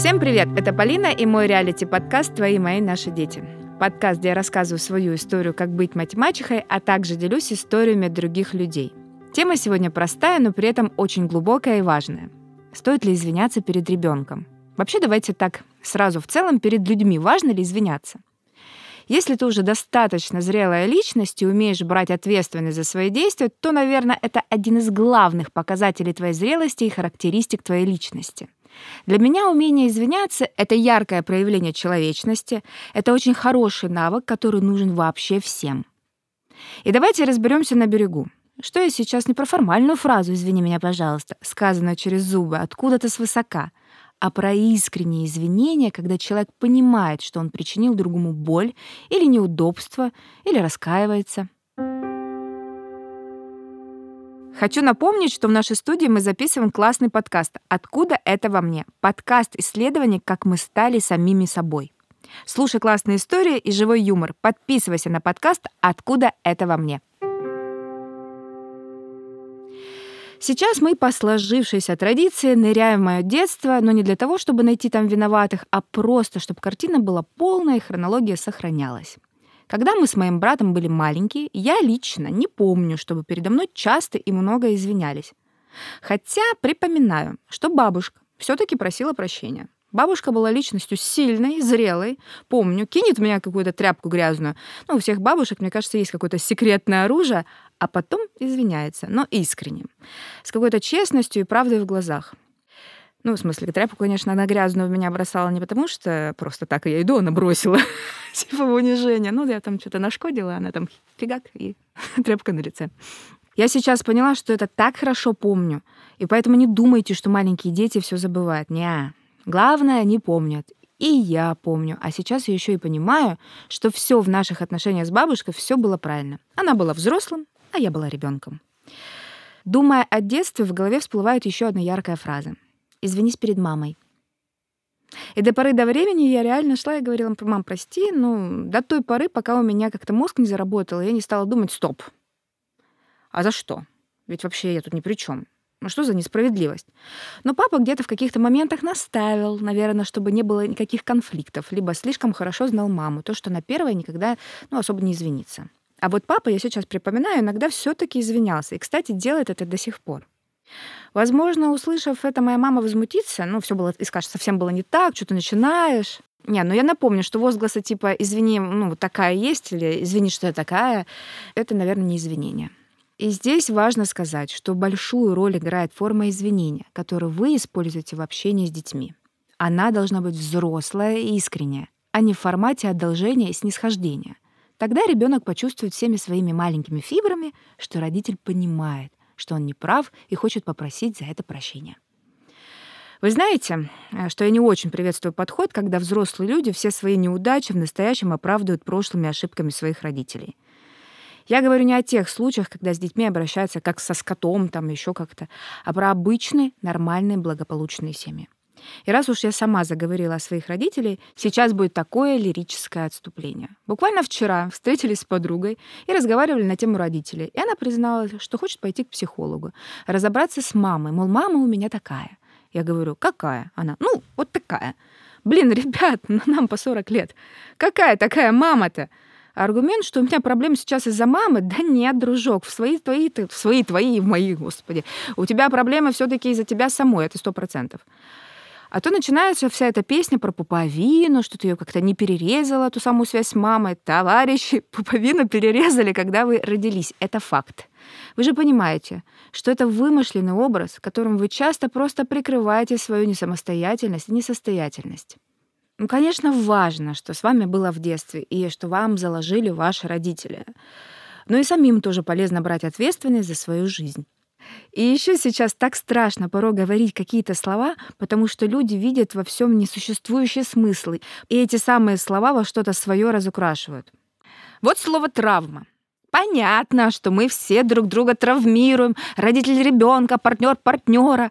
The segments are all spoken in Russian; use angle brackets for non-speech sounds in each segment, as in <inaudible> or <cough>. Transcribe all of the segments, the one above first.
Всем привет! Это Полина и мой реалити-подкаст «Твои, мои, наши дети». Подкаст, где я рассказываю свою историю, как быть мать-мачехой, а также делюсь историями других людей. Тема сегодня простая, но при этом очень глубокая и важная. Стоит ли извиняться перед ребенком? Вообще давайте так сразу в целом перед людьми важно ли извиняться? Если ты уже достаточно зрелая личность и умеешь брать ответственность за свои действия, то, наверное, это один из главных показателей твоей зрелости и характеристик твоей личности. Для меня умение извиняться — это яркое проявление человечности, это очень хороший навык, который нужен вообще всем. И давайте разберемся на берегу. Что я сейчас не про формальную фразу «извини меня, пожалуйста», сказанную через зубы, откуда-то свысока, а про искреннее извинение, когда человек понимает, что он причинил другому боль или неудобство, или раскаивается. Хочу напомнить, что в нашей студии мы записываем классный подкаст «Откуда это во мне?» Подкаст исследований, как мы стали самими собой. Слушай классные истории и живой юмор. Подписывайся на подкаст «Откуда это во мне?» Сейчас мы по сложившейся традиции ныряем в мое детство, но не для того, чтобы найти там виноватых, а просто, чтобы картина была полная и хронология сохранялась. Когда мы с моим братом были маленькие, я лично не помню, чтобы передо мной часто и много извинялись. Хотя припоминаю, что бабушка все-таки просила прощения. Бабушка была личностью сильной, зрелой. Помню, кинет в меня какую-то тряпку грязную. Ну, у всех бабушек, мне кажется, есть какое-то секретное оружие, а потом извиняется, но искренне. С какой-то честностью и правдой в глазах. Ну, в смысле, тряпку, конечно, она грязную в меня бросала не потому, что просто так я иду, она бросила, <laughs> типа унижение. Ну, я там что-то нашкодила, она там фигак и <laughs> тряпка на лице. Я сейчас поняла, что это так хорошо помню, и поэтому не думайте, что маленькие дети все забывают. Не, главное, они помнят. И я помню. А сейчас я еще и понимаю, что все в наших отношениях с бабушкой все было правильно. Она была взрослым, а я была ребенком. Думая о детстве, в голове всплывает еще одна яркая фраза. «Извинись перед мамой». И до поры до времени я реально шла и говорила, мам, прости, ну, до той поры, пока у меня как-то мозг не заработал, я не стала думать, стоп. А за что? Ведь вообще я тут ни при чем. Ну что за несправедливость? Но папа где-то в каких-то моментах наставил, наверное, чтобы не было никаких конфликтов, либо слишком хорошо знал маму, то, что на первое никогда ну, особо не извинится. А вот папа, я сейчас припоминаю, иногда все таки извинялся. И, кстати, делает это до сих пор. Возможно, услышав это, моя мама возмутится, ну, все было, и скажет, совсем было не так, что ты начинаешь. Не, ну я напомню, что возгласы типа «извини, ну, такая есть» или «извини, что я такая» — это, наверное, не извинение. И здесь важно сказать, что большую роль играет форма извинения, которую вы используете в общении с детьми. Она должна быть взрослая и искренняя, а не в формате одолжения и снисхождения. Тогда ребенок почувствует всеми своими маленькими фибрами, что родитель понимает, что он не прав и хочет попросить за это прощения. Вы знаете, э, что я не очень приветствую подход, когда взрослые люди все свои неудачи в настоящем оправдывают прошлыми ошибками своих родителей. Я говорю не о тех случаях, когда с детьми обращаются как со скотом, там еще как-то, а про обычные, нормальные, благополучные семьи. И раз уж я сама заговорила о своих родителей, сейчас будет такое лирическое отступление. Буквально вчера встретились с подругой и разговаривали на тему родителей. И она призналась, что хочет пойти к психологу, разобраться с мамой. Мол, мама у меня такая. Я говорю, какая? Она, ну, вот такая. Блин, <laughs> ребят, ну, нам по 40 лет. Какая такая мама-то? Аргумент, что у меня проблемы сейчас из-за мамы, да нет, дружок, в свои твои, в свои твои, в мои, господи. У тебя проблемы все таки из-за тебя самой, это сто процентов. А то начинается вся эта песня про пуповину, что ты ее как-то не перерезала, ту самую связь с мамой. Товарищи, <laughs> пуповину перерезали, когда вы родились. Это факт. Вы же понимаете, что это вымышленный образ, которым вы часто просто прикрываете свою несамостоятельность и несостоятельность. Ну, конечно, важно, что с вами было в детстве и что вам заложили ваши родители. Но и самим тоже полезно брать ответственность за свою жизнь. И еще сейчас так страшно порой говорить какие-то слова, потому что люди видят во всем несуществующие смыслы, и эти самые слова во что-то свое разукрашивают. Вот слово «травма». Понятно, что мы все друг друга травмируем, родитель ребенка, партнер партнера.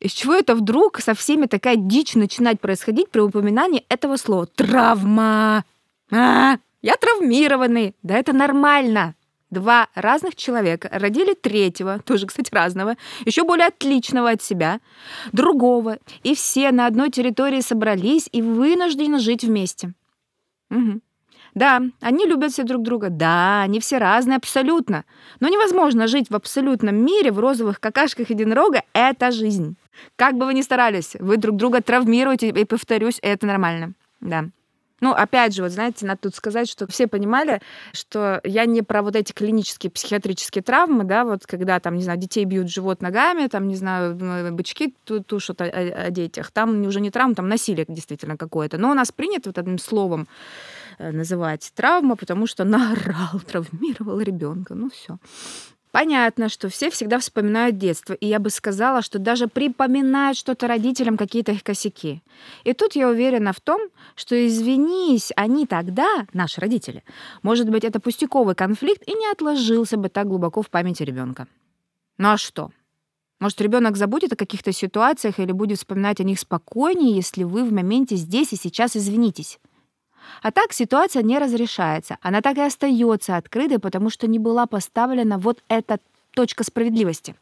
Из чего это вдруг со всеми такая дичь начинать происходить при упоминании этого слова? Травма! А, я травмированный. Да это нормально. Два разных человека родили третьего, тоже, кстати, разного, еще более отличного от себя, другого, и все на одной территории собрались и вынуждены жить вместе. Угу. Да, они любят все друг друга. Да, они все разные абсолютно. Но невозможно жить в абсолютном мире в розовых какашках единорога. Это жизнь. Как бы вы ни старались, вы друг друга травмируете, и, повторюсь, это нормально. Да. Ну, опять же, вот знаете, надо тут сказать, что все понимали, что я не про вот эти клинические психиатрические травмы, да, вот когда там, не знаю, детей бьют живот ногами, там, не знаю, бычки тушат о, о, о детях, там уже не травма, там насилие действительно какое-то. Но у нас принято вот одним словом э, называть травма, потому что наорал, травмировал ребенка. Ну все. Понятно, что все всегда вспоминают детство, и я бы сказала, что даже припоминают что-то родителям, какие-то их косяки. И тут я уверена в том, что извинись они тогда, наши родители, может быть, это пустяковый конфликт и не отложился бы так глубоко в памяти ребенка. Ну а что? Может, ребенок забудет о каких-то ситуациях или будет вспоминать о них спокойнее, если вы в моменте здесь и сейчас извинитесь. А так ситуация не разрешается. Она так и остается открытой, потому что не была поставлена вот эта точка справедливости.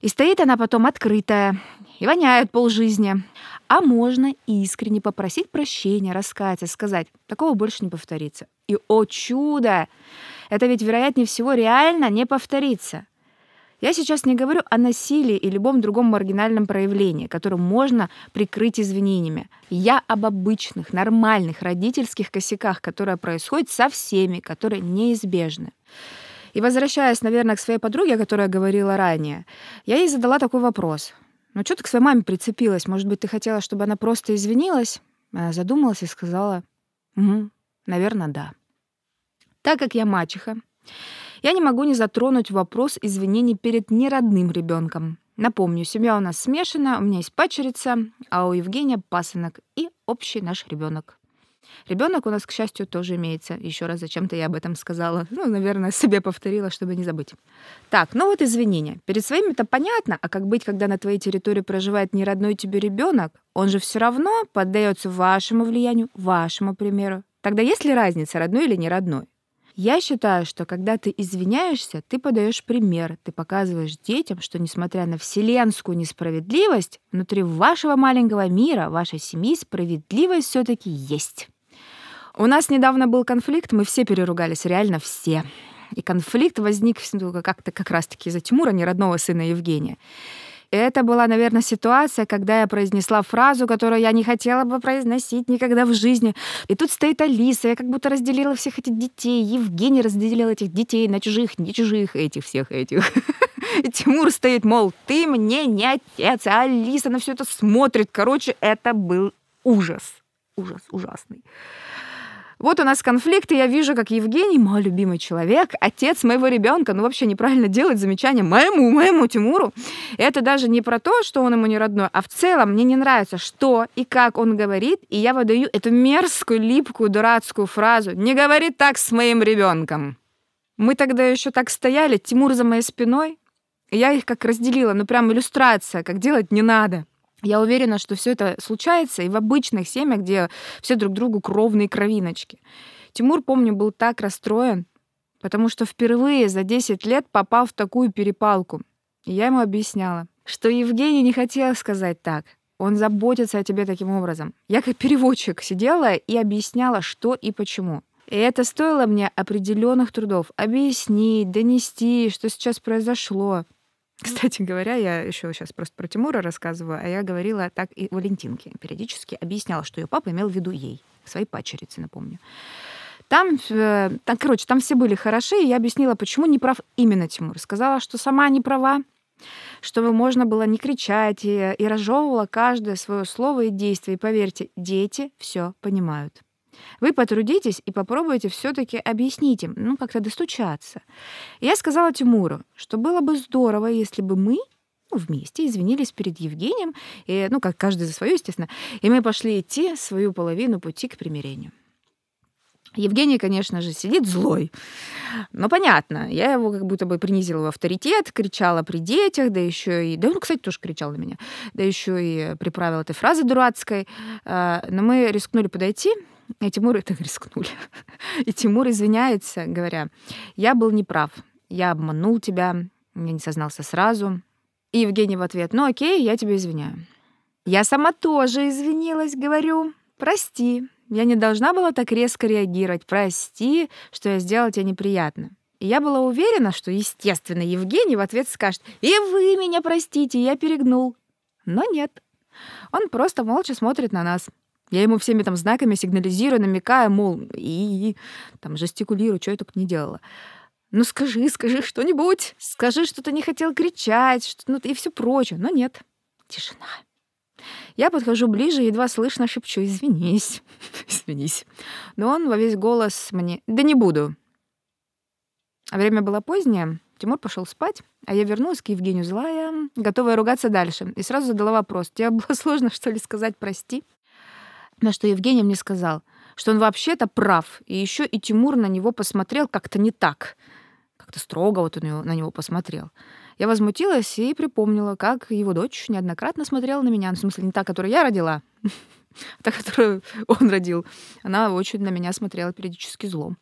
И стоит она потом открытая, и воняет полжизни. А можно искренне попросить прощения, раскаяться, сказать, такого больше не повторится. И, о чудо! Это ведь, вероятнее всего, реально не повторится. Я сейчас не говорю о насилии и любом другом маргинальном проявлении, которым можно прикрыть извинениями. Я об обычных, нормальных родительских косяках, которые происходят со всеми, которые неизбежны. И возвращаясь, наверное, к своей подруге, о которой я говорила ранее, я ей задала такой вопрос. Ну, что ты к своей маме прицепилась? Может быть, ты хотела, чтобы она просто извинилась? Она задумалась и сказала, угу, наверное, да. Так как я мачеха, я не могу не затронуть вопрос извинений перед неродным ребенком. Напомню, семья у нас смешана, у меня есть пачерица, а у Евгения пасынок и общий наш ребенок. Ребенок у нас, к счастью, тоже имеется. Еще раз зачем-то я об этом сказала. Ну, наверное, себе повторила, чтобы не забыть. Так, ну вот извинения. Перед своими это понятно, а как быть, когда на твоей территории проживает не родной тебе ребенок? Он же все равно поддается вашему влиянию, вашему примеру. Тогда есть ли разница, родной или не родной? Я считаю, что когда ты извиняешься, ты подаешь пример, ты показываешь детям, что несмотря на вселенскую несправедливость, внутри вашего маленького мира, вашей семьи справедливость все-таки есть. У нас недавно был конфликт, мы все переругались, реально все. И конфликт возник как-то как раз-таки из-за Тимура, не родного сына Евгения. Это была, наверное, ситуация, когда я произнесла фразу, которую я не хотела бы произносить никогда в жизни. И тут стоит Алиса, я как будто разделила всех этих детей. Евгений разделил этих детей на чужих, не чужих, этих всех этих. <laughs> И Тимур стоит, мол, ты мне не отец, а Алиса на все это смотрит. Короче, это был ужас. Ужас ужасный. Вот у нас конфликт, и я вижу, как Евгений, мой любимый человек, отец моего ребенка, ну вообще неправильно делает замечание моему, моему Тимуру. Это даже не про то, что он ему не родной, а в целом мне не нравится, что и как он говорит, и я выдаю эту мерзкую, липкую, дурацкую фразу «Не говори так с моим ребенком». Мы тогда еще так стояли, Тимур за моей спиной, и я их как разделила, ну прям иллюстрация, как делать не надо. Я уверена, что все это случается и в обычных семьях, где все друг другу кровные кровиночки. Тимур, помню, был так расстроен, потому что впервые за 10 лет попал в такую перепалку. И я ему объясняла, что Евгений не хотел сказать так. Он заботится о тебе таким образом. Я как переводчик сидела и объясняла, что и почему. И это стоило мне определенных трудов. Объяснить, донести, что сейчас произошло. Кстати говоря, я еще сейчас просто про Тимура рассказываю, а я говорила так и Валентинке. Периодически объясняла, что ее папа имел в виду ей, своей пачерице, напомню. Там, э, там, короче, там все были хороши, и я объяснила, почему не прав именно Тимур. Сказала, что сама не права, что можно было не кричать, и, и разжевывала каждое свое слово и действие. И поверьте, дети все понимают. Вы потрудитесь и попробуйте все-таки объяснить им, ну, как-то достучаться. Я сказала Тимуру, что было бы здорово, если бы мы ну, вместе извинились перед Евгением, и, ну, как каждый за свое, естественно, и мы пошли идти свою половину пути к примирению. Евгений, конечно же, сидит злой. Но понятно, я его как будто бы принизила в авторитет, кричала при детях, да еще и... Да он, кстати, тоже кричал на меня. Да еще и приправил этой фразы дурацкой. А, но мы рискнули подойти, <laughs> И Тимур это рискнули. И Тимур извиняется, говоря, я был неправ, я обманул тебя, я не сознался сразу. И Евгений в ответ, ну окей, я тебя извиняю. Я сама тоже извинилась, говорю, прости, я не должна была так резко реагировать, прости, что я сделала тебе неприятно. И я была уверена, что, естественно, Евгений в ответ скажет, и вы меня простите, я перегнул. Но нет. Он просто молча смотрит на нас. Я ему всеми там знаками сигнализирую, намекаю, мол, и, и там жестикулирую, что я только не делала. Ну скажи, скажи что-нибудь. Скажи, что ты не хотел кричать, что, ну и все прочее. Но нет. Тишина. Я подхожу ближе, едва слышно шепчу «Извинись, <laughs> извинись». Но он во весь голос мне «Да не буду». А время было позднее, Тимур пошел спать, а я вернулась к Евгению злая, готовая ругаться дальше, и сразу задала вопрос. Тебе было <laughs> сложно, что ли, сказать «прости»? На что Евгений мне сказал, что он вообще-то прав, и еще и Тимур на него посмотрел как-то не так. Как-то строго вот он на него посмотрел. Я возмутилась и припомнила, как его дочь неоднократно смотрела на меня. Ну, в смысле, не та, которую я родила, <laughs> а та, которую он родил. Она очень на меня смотрела периодически злом.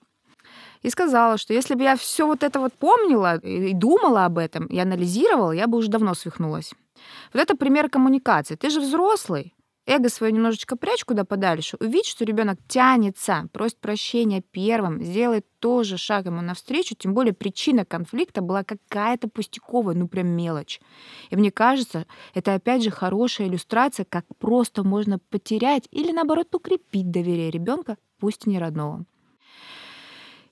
И сказала, что если бы я все вот это вот помнила и думала об этом, и анализировала, я бы уже давно свихнулась. Вот это пример коммуникации. Ты же взрослый, эго свое немножечко прячь куда подальше, увидь, что ребенок тянется, просит прощения первым, сделает тоже шаг ему навстречу, тем более причина конфликта была какая-то пустяковая, ну прям мелочь. И мне кажется, это опять же хорошая иллюстрация, как просто можно потерять или наоборот укрепить доверие ребенка, пусть и не родного.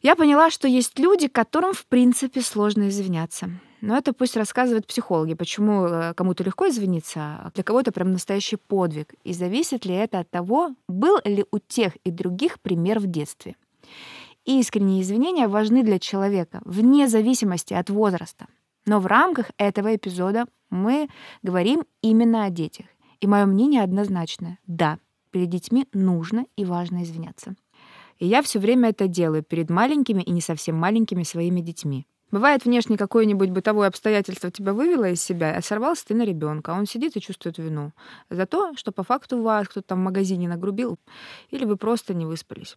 Я поняла, что есть люди, которым в принципе сложно извиняться. Но это пусть рассказывают психологи, почему э, кому-то легко извиниться, а для кого-то прям настоящий подвиг. И зависит ли это от того, был ли у тех и других пример в детстве. искренние извинения важны для человека, вне зависимости от возраста. Но в рамках этого эпизода мы говорим именно о детях. И мое мнение однозначное. Да, перед детьми нужно и важно извиняться. И я все время это делаю перед маленькими и не совсем маленькими своими детьми. Бывает, внешне какое-нибудь бытовое обстоятельство тебя вывело из себя, а сорвался ты на ребенка. Он сидит и чувствует вину за то, что по факту вас кто-то там в магазине нагрубил, или вы просто не выспались.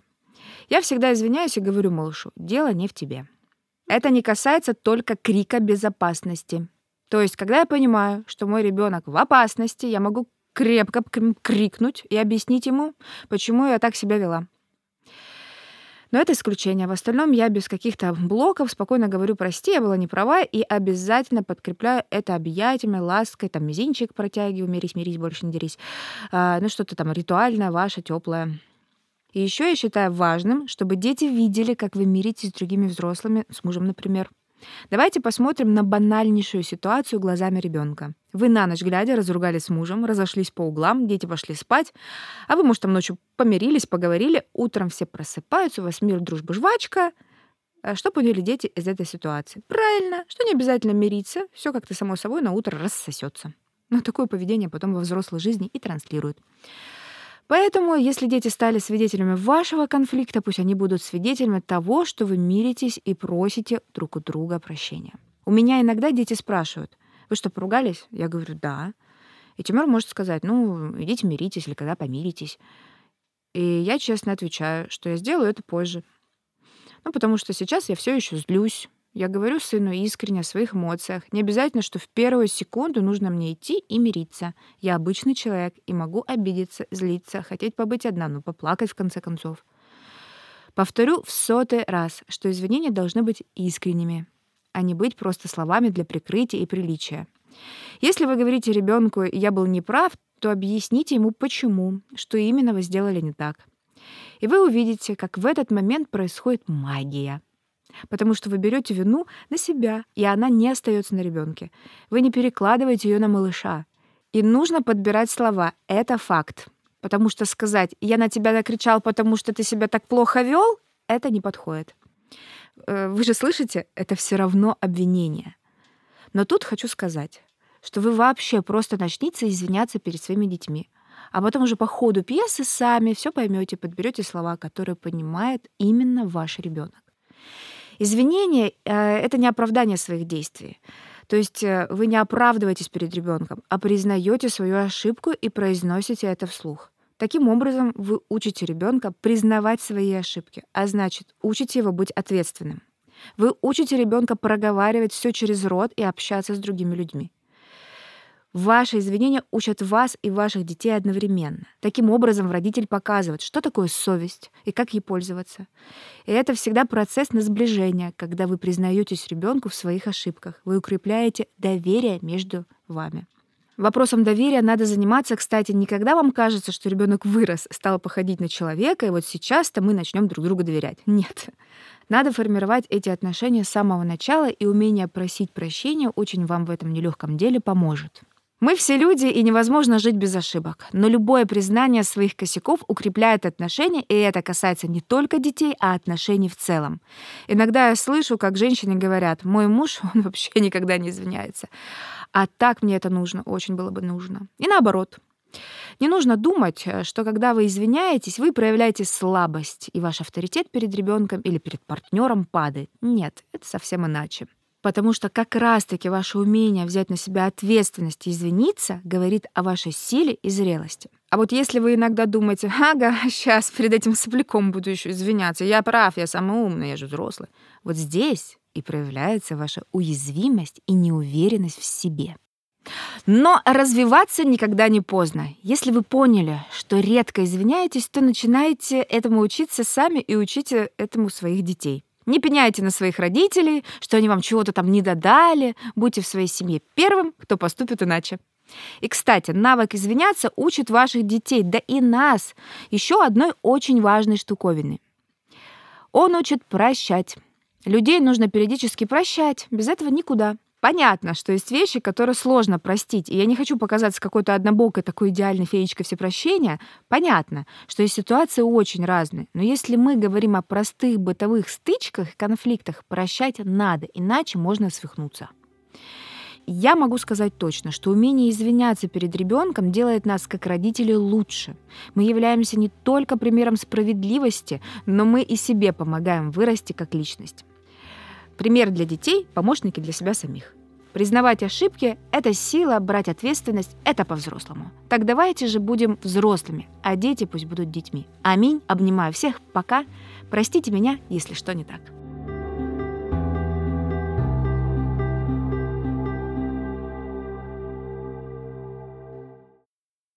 Я всегда извиняюсь и говорю малышу, дело не в тебе. Это не касается только крика безопасности. То есть, когда я понимаю, что мой ребенок в опасности, я могу крепко крикнуть и объяснить ему, почему я так себя вела. Но это исключение. В остальном я без каких-то блоков спокойно говорю «прости, я была не права» и обязательно подкрепляю это объятиями, лаской, там мизинчик протягиваю, мирись, мирись, больше не дерись. А, ну что-то там ритуальное, ваше, теплое. И еще я считаю важным, чтобы дети видели, как вы миритесь с другими взрослыми, с мужем, например. Давайте посмотрим на банальнейшую ситуацию глазами ребенка. Вы на ночь глядя разругались с мужем, разошлись по углам, дети пошли спать, а вы, может, там ночью помирились, поговорили, утром все просыпаются, у вас мир, дружба, жвачка. А что поняли дети из этой ситуации? Правильно, что не обязательно мириться, все как-то само собой на утро рассосется. Но такое поведение потом во взрослой жизни и транслируют. Поэтому, если дети стали свидетелями вашего конфликта, пусть они будут свидетелями того, что вы миритесь и просите друг у друга прощения. У меня иногда дети спрашивают, вы что, поругались? Я говорю, да. И Тимур может сказать, ну, идите миритесь или когда помиритесь. И я честно отвечаю, что я сделаю это позже. Ну, потому что сейчас я все еще злюсь, я говорю сыну искренне о своих эмоциях. Не обязательно, что в первую секунду нужно мне идти и мириться. Я обычный человек и могу обидеться, злиться, хотеть побыть одна, но поплакать в конце концов. Повторю в сотый раз, что извинения должны быть искренними, а не быть просто словами для прикрытия и приличия. Если вы говорите ребенку «я был неправ», то объясните ему почему, что именно вы сделали не так. И вы увидите, как в этот момент происходит магия — потому что вы берете вину на себя, и она не остается на ребенке. Вы не перекладываете ее на малыша. И нужно подбирать слова. Это факт. Потому что сказать «я на тебя накричал, потому что ты себя так плохо вел» — это не подходит. Э, вы же слышите, это все равно обвинение. Но тут хочу сказать, что вы вообще просто начните извиняться перед своими детьми, а потом уже по ходу пьесы сами все поймете, подберете слова, которые понимает именно ваш ребенок. Извинение э, это не оправдание своих действий. То есть э, вы не оправдываетесь перед ребенком, а признаете свою ошибку и произносите это вслух. Таким образом, вы учите ребенка признавать свои ошибки, а значит, учите его быть ответственным. Вы учите ребенка проговаривать все через рот и общаться с другими людьми. Ваши извинения учат вас и ваших детей одновременно. Таким образом, родитель показывает, что такое совесть и как ей пользоваться. И это всегда процесс на сближение, когда вы признаетесь ребенку в своих ошибках. Вы укрепляете доверие между вами. Вопросом доверия надо заниматься, кстати, не когда вам кажется, что ребенок вырос, стал походить на человека, и вот сейчас-то мы начнем друг другу доверять. Нет. Надо формировать эти отношения с самого начала, и умение просить прощения очень вам в этом нелегком деле поможет. Мы все люди, и невозможно жить без ошибок. Но любое признание своих косяков укрепляет отношения, и это касается не только детей, а отношений в целом. Иногда я слышу, как женщины говорят, мой муж, <laughs> он вообще никогда не извиняется. А так мне это нужно, очень было бы нужно. И наоборот. Не нужно думать, что когда вы извиняетесь, вы проявляете слабость, и ваш авторитет перед ребенком или перед партнером падает. Нет, это совсем иначе. Потому что как раз-таки ваше умение взять на себя ответственность и извиниться говорит о вашей силе и зрелости. А вот если вы иногда думаете, ага, <laughs> сейчас перед этим сопляком буду еще извиняться, я прав, я самый умный, я же взрослый. Вот здесь и проявляется ваша уязвимость и неуверенность в себе. Но развиваться никогда не поздно. Если вы поняли, что редко извиняетесь, то начинаете этому учиться сами и учите этому своих детей. Не пеняйте на своих родителей, что они вам чего-то там не додали. Будьте в своей семье первым, кто поступит иначе. И, кстати, навык извиняться учит ваших детей, да и нас, еще одной очень важной штуковины. Он учит прощать. Людей нужно периодически прощать, без этого никуда. Понятно, что есть вещи, которые сложно простить, и я не хочу показаться какой-то однобокой такой идеальной феечкой всепрощения. Понятно, что есть ситуации очень разные, но если мы говорим о простых бытовых стычках и конфликтах, прощать надо, иначе можно свихнуться. Я могу сказать точно, что умение извиняться перед ребенком делает нас как родителей лучше. Мы являемся не только примером справедливости, но мы и себе помогаем вырасти как личность. Пример для детей, помощники для себя самих. Признавать ошибки — это сила, брать ответственность — это по-взрослому. Так давайте же будем взрослыми, а дети пусть будут детьми. Аминь. Обнимаю всех. Пока. Простите меня, если что не так.